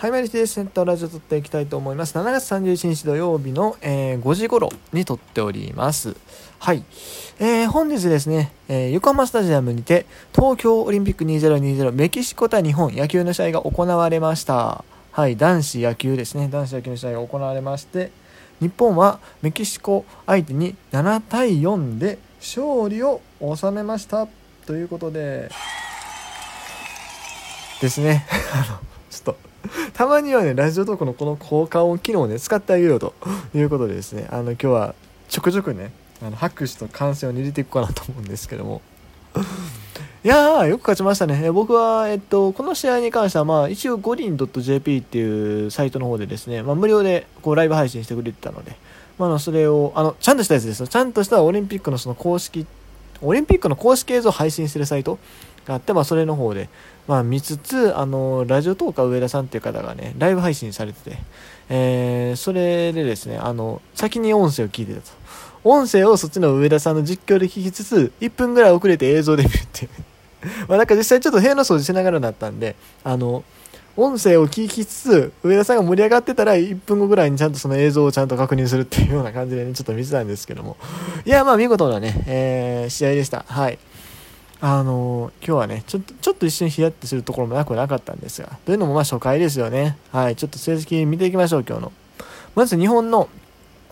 はい、マリティセンターラジオ撮っていきたいと思います。7月31日土曜日の、えー、5時頃に撮っております。はい。えー、本日ですね、えー、横浜スタジアムにて、東京オリンピック2020メキシコ対日本野球の試合が行われました。はい、男子野球ですね、男子野球の試合が行われまして、日本はメキシコ相手に7対4で勝利を収めました。ということで、ですね、あの、ちょっと、たまにはね、ラジオトークのこの効果音機能をね、使ってあげようということでですね、あの、今日はちょくちょくね、あの拍手と歓声を入れていくかなと思うんですけども。いやー、よく勝ちましたね。僕は、えっと、この試合に関しては、まあ、一応、五輪 .jp っていうサイトの方でですね、まあ、無料で、こう、ライブ配信してくれてたので、まあ、あの、それを、あの、ちゃんとしたやつですよ。ちゃんとしたオリンピックのその公式、オリンピックの公式映像を配信してるサイトがあって、まあ、それの方で、まあ、見つつ、あの、ラジオトーカー上田さんっていう方がね、ライブ配信されてて、えー、それでですね、あの、先に音声を聞いてたと。音声をそっちの上田さんの実況で聞きつつ、1分ぐらい遅れて映像で見るっていう。まあなんか実際ちょっと部屋の掃除しながらだったんで、あの、音声を聞きつつ、上田さんが盛り上がってたら、1分後ぐらいにちゃんとその映像をちゃんと確認するっていうような感じでね、ちょっと見てたんですけども。いや、まあ見事なね、えー、試合でした。はい。あの今日はね、ちょっと、ちょっと一瞬ヒヤッとするところもなくなかったんですが、というのもまあ初回ですよね。はい、ちょっと成績見ていきましょう、今日の。まず日本の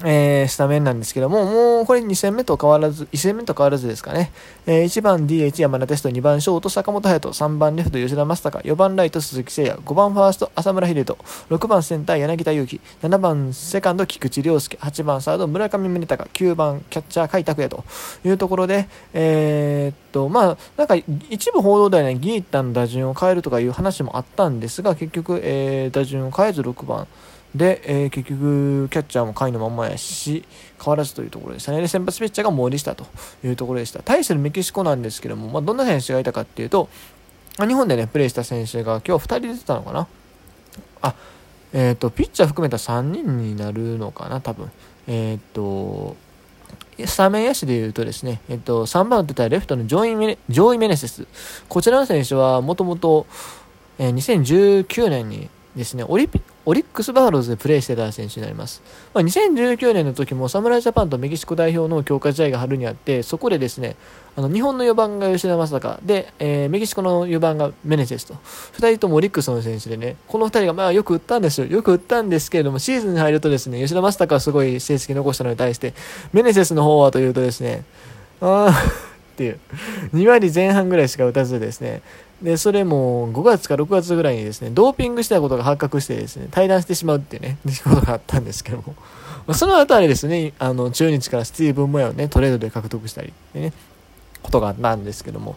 えー、スタメンなんですけども、もうこれ2戦目と変わらず、1戦目と変わらずですかね。えー、1番 DH 山田テスト、2番ショート坂本勇人、3番レフト吉田正尚、4番ライト鈴木誠也、5番ファースト浅村秀人、6番センター柳田悠岐、7番セカンド菊池涼介、8番サード村上宗隆、9番キャッチャー甲斐拓也というところで、えー、っと、まあ、なんか一部報道ではね、ギータの打順を変えるとかいう話もあったんですが、結局、えー、打順を変えず6番、で、えー、結局、キャッチャーも甲斐のまんまやし、変わらずというところでしたね。で、先発ピッチャーが森下というところでした。対するメキシコなんですけども、まあ、どんな選手がいたかっていうと、日本でね、プレーした選手が今日2人出てたのかなあ、えっ、ー、と、ピッチャー含めた3人になるのかな、多分。えっ、ー、と、スタメン野手でいうとですね、えっと、3番打ってたレフトのジョイメネジョイメネセス。こちらの選手はもともと、えー、2019年にですね、オリオリックス・バファローズでプレーしてた選手になります。まあ、2019年の時も侍ジャパンとメキシコ代表の強化試合が春にあって、そこでですね、あの日本の4番が吉田正尚で、えー、メキシコの4番がメネセスと、2人ともオリックスの選手でね、この2人がまあよく打ったんですよ。よく打ったんですけれども、シーズンに入るとですね、吉田正尚はすごい成績残したのに対して、メネセスの方はというとですね、あーっていう、2割前半ぐらいしか打たずですね、で、それも5月か6月ぐらいにですね、ドーピングしたことが発覚してですね、退団してしまうっていうね、出 来事があったんですけども、ま、そのあたりですね、あの、中日からスティーブン・モヤをね、トレードで獲得したり、ね、ことがあったんですけども、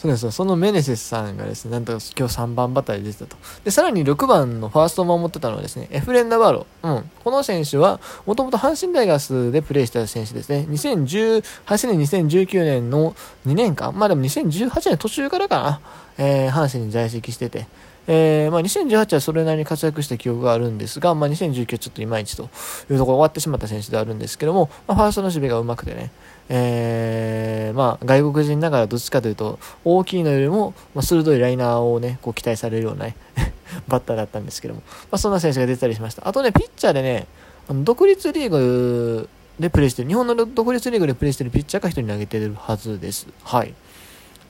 そうですそのメネセスさんがですね、なんと今日3番バッターで出てたと。で、さらに6番のファーストを守ってたのはですね、エフレン・ダバロ。うん。この選手は、もともと阪神タイガースでプレーした選手ですね。2018年、2019年の2年間、まあでも2018年途中からかな、えー、阪神に在籍してて、えー、まあ、2018はそれなりに活躍した記憶があるんですが、まあ、2019はちょっといまいちというところ終わってしまった選手ではあるんですけども、まあ、ファーストの守備がうまくてね、えー、まあ、外国人ながらどっちかというと、大きいのよりも、まあ、鋭いライナーをね、こう期待されるような、ね、バッターだったんですけども、まあ、そんな選手が出たりしました。あとね、ピッチャーでね、あの独立リーグでプレーしてる、日本の独立リーグでプレーしてるピッチャーが1人投げてるはずです。はい。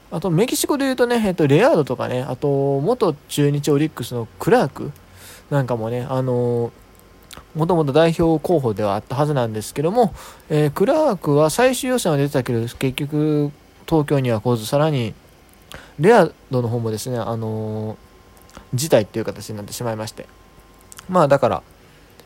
あと、メキシコで言うとね、えっと、レアードとかね、あと、元中日オリックスのクラークなんかもね、あのもともと代表候補ではあったはずなんですけども、えー、クラークは最終予選は出てたけど、結局、東京には来ず、さらに、レアードの方もですね、あのー、辞退っていう形になってしまいまして。まあ、だから、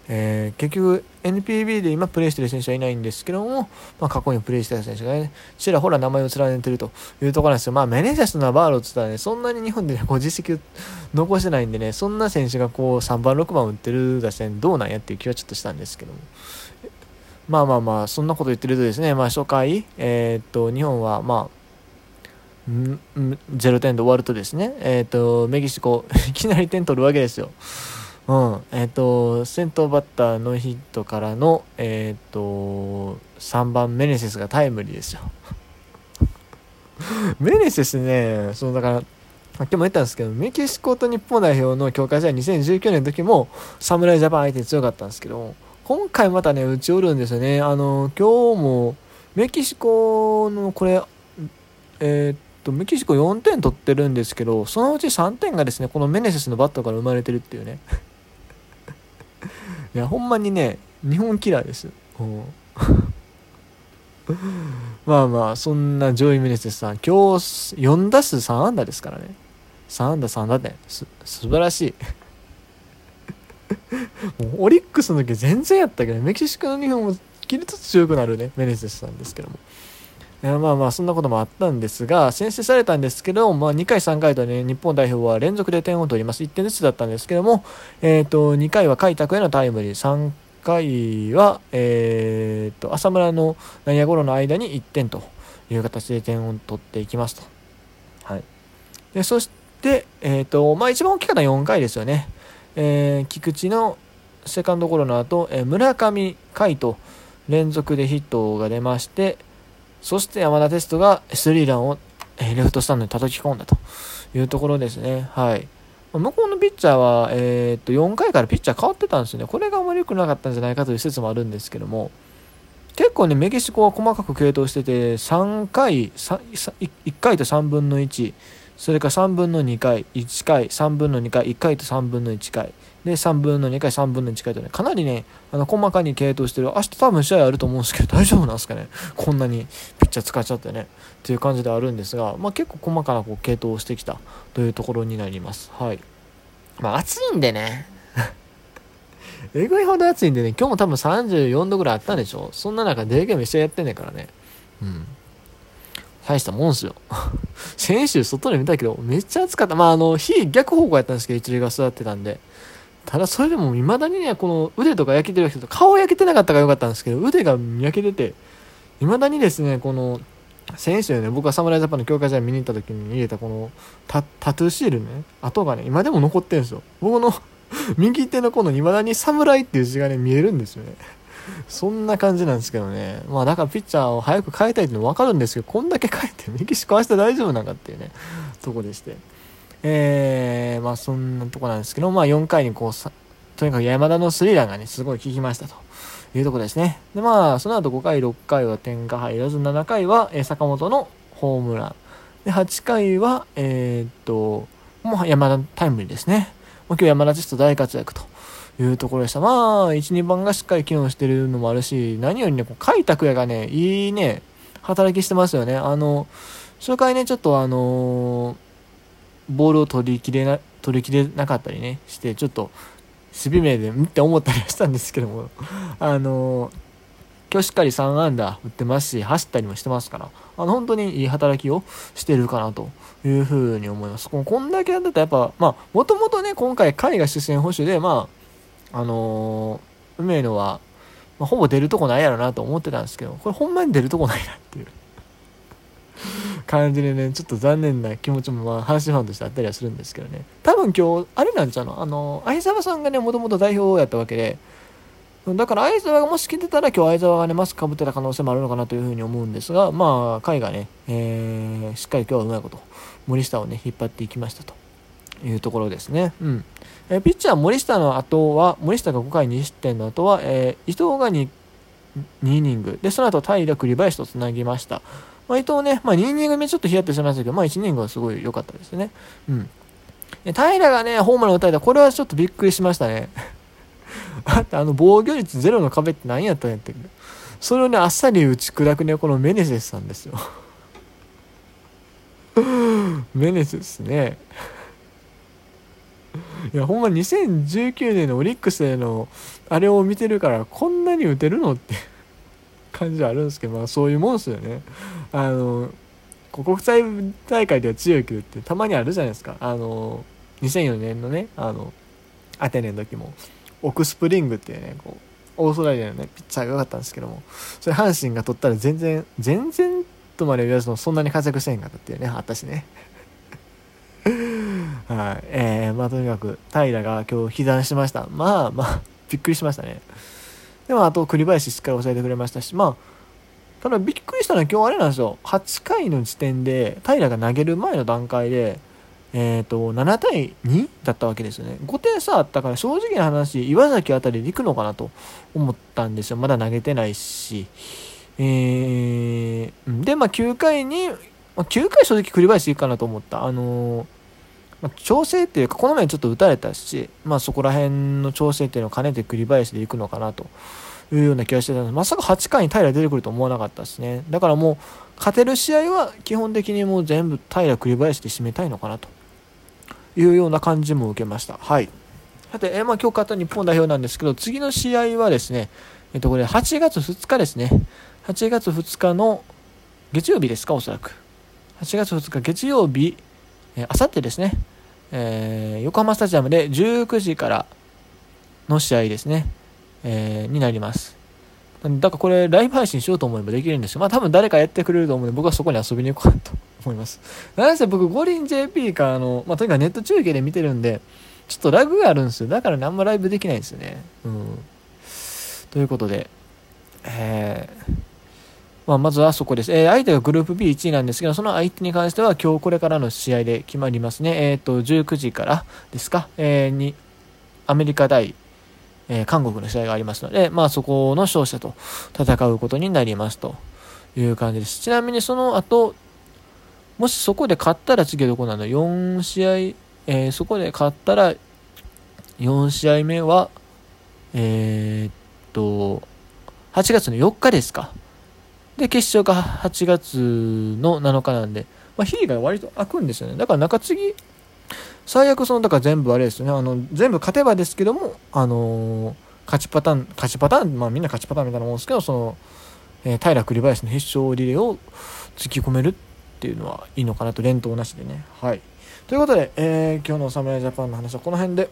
えー、結局 NPB で今プレーしてる選手はいないんですけども、まあ、過去にプレーしてた選手がね、ちらほら名前を連ねてるというところなんですよ。まあ、メネジャスとナバーロって言ったらね、そんなに日本で、ね、こう実績残してないんでね、そんな選手がこう3番、6番打ってる打線どうなんやっていう気はちょっとしたんですけども。まあまあまあ、そんなこと言ってるとですね、まあ初回、えー、っと、日本はまあ、0点で終わるとですね、えー、っと、メキシコ、いきなり点取るわけですよ。うん、えっ、ー、と、先頭バッターのヒットからの、えっ、ー、と、3番メネセスがタイムリーですよ。メネセスね、そのだから、さっきも言ったんですけど、メキシコと日本代表の強化試合2019年の時も、侍ジャパン相手に強かったんですけど今回またね、打ちおるんですよね。あの、今日も、メキシコのこれ、えー、っと、メキシコ4点取ってるんですけど、そのうち3点がですね、このメネセスのバットから生まれてるっていうね。いや、ほんまにね、日本キラーです。まあまあ、そんなジョイ・メネセスさん、今日4打数3安打ですからね。3安打3打点。す、素晴らしい。もうオリックスの時全然やったけど、メキシコの日本も切りつつ強くなるね、メネセスさんですけども。まあまあそんなこともあったんですが先制されたんですけど、まあ、2回、3回とね日本代表は連続で点を取ります1点ずつだったんですけども、えー、と2回は開拓へのタイムリー3回は、えー、と浅村の内野ゴロの間に1点という形で点を取っていきますと。はい、でそして、えーとまあ、一番大きかった4回ですよね。えー、菊池のセカンドゴロの後、えー、村上海と連続でヒットが出まして、そして山田哲人がスリーランを、レフトスタンドに叩き込んだというところですね。はい。向こうのピッチャーは、えー、っと4回からピッチャー変わってたんですよね。これがあまり良くなかったんじゃないかという説もあるんですけども、結構ね、メキシコは細かく継投してて、3回、1回と3分の1、それから3分の2回、1回、3分の2回、1回と3分の1回、で、3分の2回、3分の1回とね、かなりね、あの、細かに系統してる。明日多分試合あると思うんですけど、大丈夫なんですかね？こんなにピッチャー使っちゃってね。っていう感じであるんですが、まあ結構細かなこう系統をしてきたというところになります。はい。まあ暑いんでね。えぐいほど暑いんでね、今日も多分34度ぐらいあったんでしょ？そんな中、デーゲーム一緒やってんねんからね。うん。大したもんすよ。先週外で見たけど、めっちゃ暑かった。まあ、あの、火逆方向やったんですけど、一塁が座ってたんで。ただそれでも未だにね、この腕とか焼けてる人と、顔焼けてなかったからよかったんですけど、腕が焼けてて、未だにですね、この、先週ね、僕が侍ジャパンの強化試合見に行った時に入れたこのタトゥーシールね、跡がね、今でも残ってるんですよ。僕の 右手のこの未だに侍っていう字がね、見えるんですよね。そんな感じなんですけどね。まあだからピッチャーを早く変えたいっての分かるんですけど、こんだけ変えてメキシコ明日大丈夫なんかっていうね、とこでして。えー、まあそんなとこなんですけど、まあ4回にこう、とにかく山田のスリーランがね、すごい効きましたというとこですね。で、まあその後5回、6回は点が入らず、7回は、坂本のホームラン。で、8回は、えー、っと、もう山田タイムリーですね。もう今日山田実と大活躍というところでした。まあ、1、2番がしっかり機能してるのもあるし、何よりね、こう、開拓也がね、いいね、働きしてますよね。あの、初回ね、ちょっとあのーボールを取りきれな、取りきれなかったりね、して、ちょっと、守備名で、んって思ったりはしたんですけども、あの今日しっかり3安打打ってますし、走ったりもしてますから、あの、本当にいい働きをしてるかなというふうに思います。ここんだけやったらやっぱ、まあ、もともとね、今回、海が主戦保守で、まあ、あのー、梅野は、まあ、ほぼ出るとこないやろなと思ってたんですけど、これほんまに出るとこないなっていう。感じでね、ちょっと残念な気持ちもまあ、阪神ファンとしてあったりはするんですけどね。多分今日、あれなんちゃうの？あの、相沢さんがね、もともと代表やったわけで、だから相沢がもし来てたら今日相沢がね、マスクかぶってた可能性もあるのかなというふうに思うんですが、まあ、甲斐がね、えー、しっかり今日はうまいこと、森下をね、引っ張っていきましたというところですね。うん。えー、ピッチャー森下の後は、森下が5回2失点の後は、えー、伊藤が 2, 2イニング、で、その後平栗林とつなぎました。まあ、伊藤ね、まあ、2イニング目ちょっとヒヤッとしましたけど、まあ、1イニングはすごい良かったですね。うん。平がね、ホームラン打たれた、これはちょっとびっくりしましたね。あって、あの、防御率ゼロの壁って何やったんやってそれをね、あっさり打ち砕くね、このメネセスさんですよ。メネセスね。いや、ほんま2019年のオリックスでの、あれを見てるから、こんなに打てるのって感じはあるんですけど、まあそういうもんですよね。あの、国際大会では強いけどってたまにあるじゃないですか。あの、2004年のね、あの、アテネの時も、オクスプリングっていうね、こう、オーストラリアのね、ピッチャーが良かったんですけども、それ阪神が取ったら全然、全然とまで言わずそんなに活躍してへんかったっていうね、私ね。はい。えー、まあとにかく、平が今日被弾しました。まあまあ、びっくりしましたね。でもあと栗林しっかり抑えてくれましたし、まあ、ただびっくりしたのは今日あれなんですよ。8回の時点で、平が投げる前の段階で、えーと、7対2だったわけですよね。5点差あったから正直な話岩崎あたりで行くのかなと思ったんですよ。まだ投げてないし、えー、で、まあ、9回に、まあ、9回正直栗林いくかなと思った。あのー、まあ、調整っていうかこの前ちょっと打たれたし、まあ、そこら辺の調整っていうのを兼ねて栗林で行くのかなというような気がしてたんですまさか8回に平出てくると思わなかったですねだからもう勝てる試合は基本的にもう全部平栗林で締めたいのかなというような感じも受けました。はい。さて、え、まあ、今日勝った日本代表なんですけど、次の試合はですね、えっ、と、これ8月2日ですね。8月2日の月曜日ですか、おそらく。8月2日月曜日、あさってですね、えー、横浜スタジアムで19時からの試合ですね、えー、になります。だからこれライブ配信しようと思えばできるんですよ。まあ多分誰かやってくれると思うんで僕はそこに遊びに行こうかと思います。なんせ僕五輪 JP かあの、まあとにかくネット中継で見てるんで、ちょっとラグがあるんですよ。だからね、あんまライブできないんですよね。うん。ということで、えー、まあ、まずはそこです。えー、相手がグループ B1 位なんですけど、その相手に関しては今日これからの試合で決まりますね。えっ、ー、と、19時からですか、えー、に、アメリカ対えー、韓国の試合がありますので、まあそこの勝者と戦うことになりますという感じです。ちなみにその後、もしそこで勝ったら次はどこなの ?4 試合、えー、そこで勝ったら4試合目は、えー、っと、8月の4日ですか？で、決勝が8月の7日なんで、まあ、日が割と空くんですよね。だから中継ぎ最悪そのだから全部あれですよね。あの全部勝てばですけどもあのー、勝ちパターン勝ちパターンまあみんな勝ちパターンみたいなもんですけどその、えー、平栗林の必勝リレーを突き込めるっていうのはいいのかなと連投なしでね。はい。ということで、えー、今日の侍ジャパンの話はこの辺で。